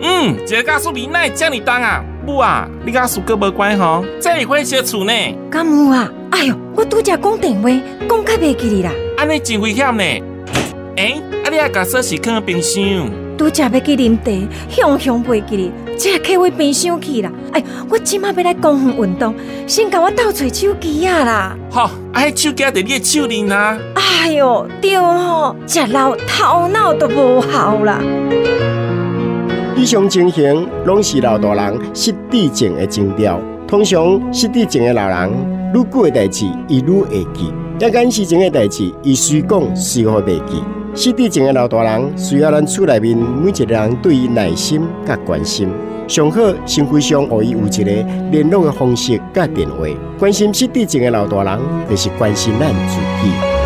嗯，这个家属比奈这么重啊！母啊，你家属哥无乖吼，这里会小厝呢。干母啊，哎呦，我拄则讲电话，讲较袂记哩啦。安尼真危险呢。哎，啊你啊把锁匙放冰箱。拄则要去啉茶，向向袂记哩，这客位冰箱去啦。哎，我即马要来公园运动，先甲我倒找手机啊啦。好，啊，手机在你的手里呢。哎呦，对吼，食老头脑都无效啦。以上情形拢是老大人失智症的征兆。通常失智症的老人，愈久的代志伊愈会记，一眼事情的代志伊随讲随互袂记。失智症的老大人需要咱厝内面每一个人对伊耐心甲关心。上好，先非上互伊有一个联络的方式甲电话。关心失智症的老大人，就是关心咱自己。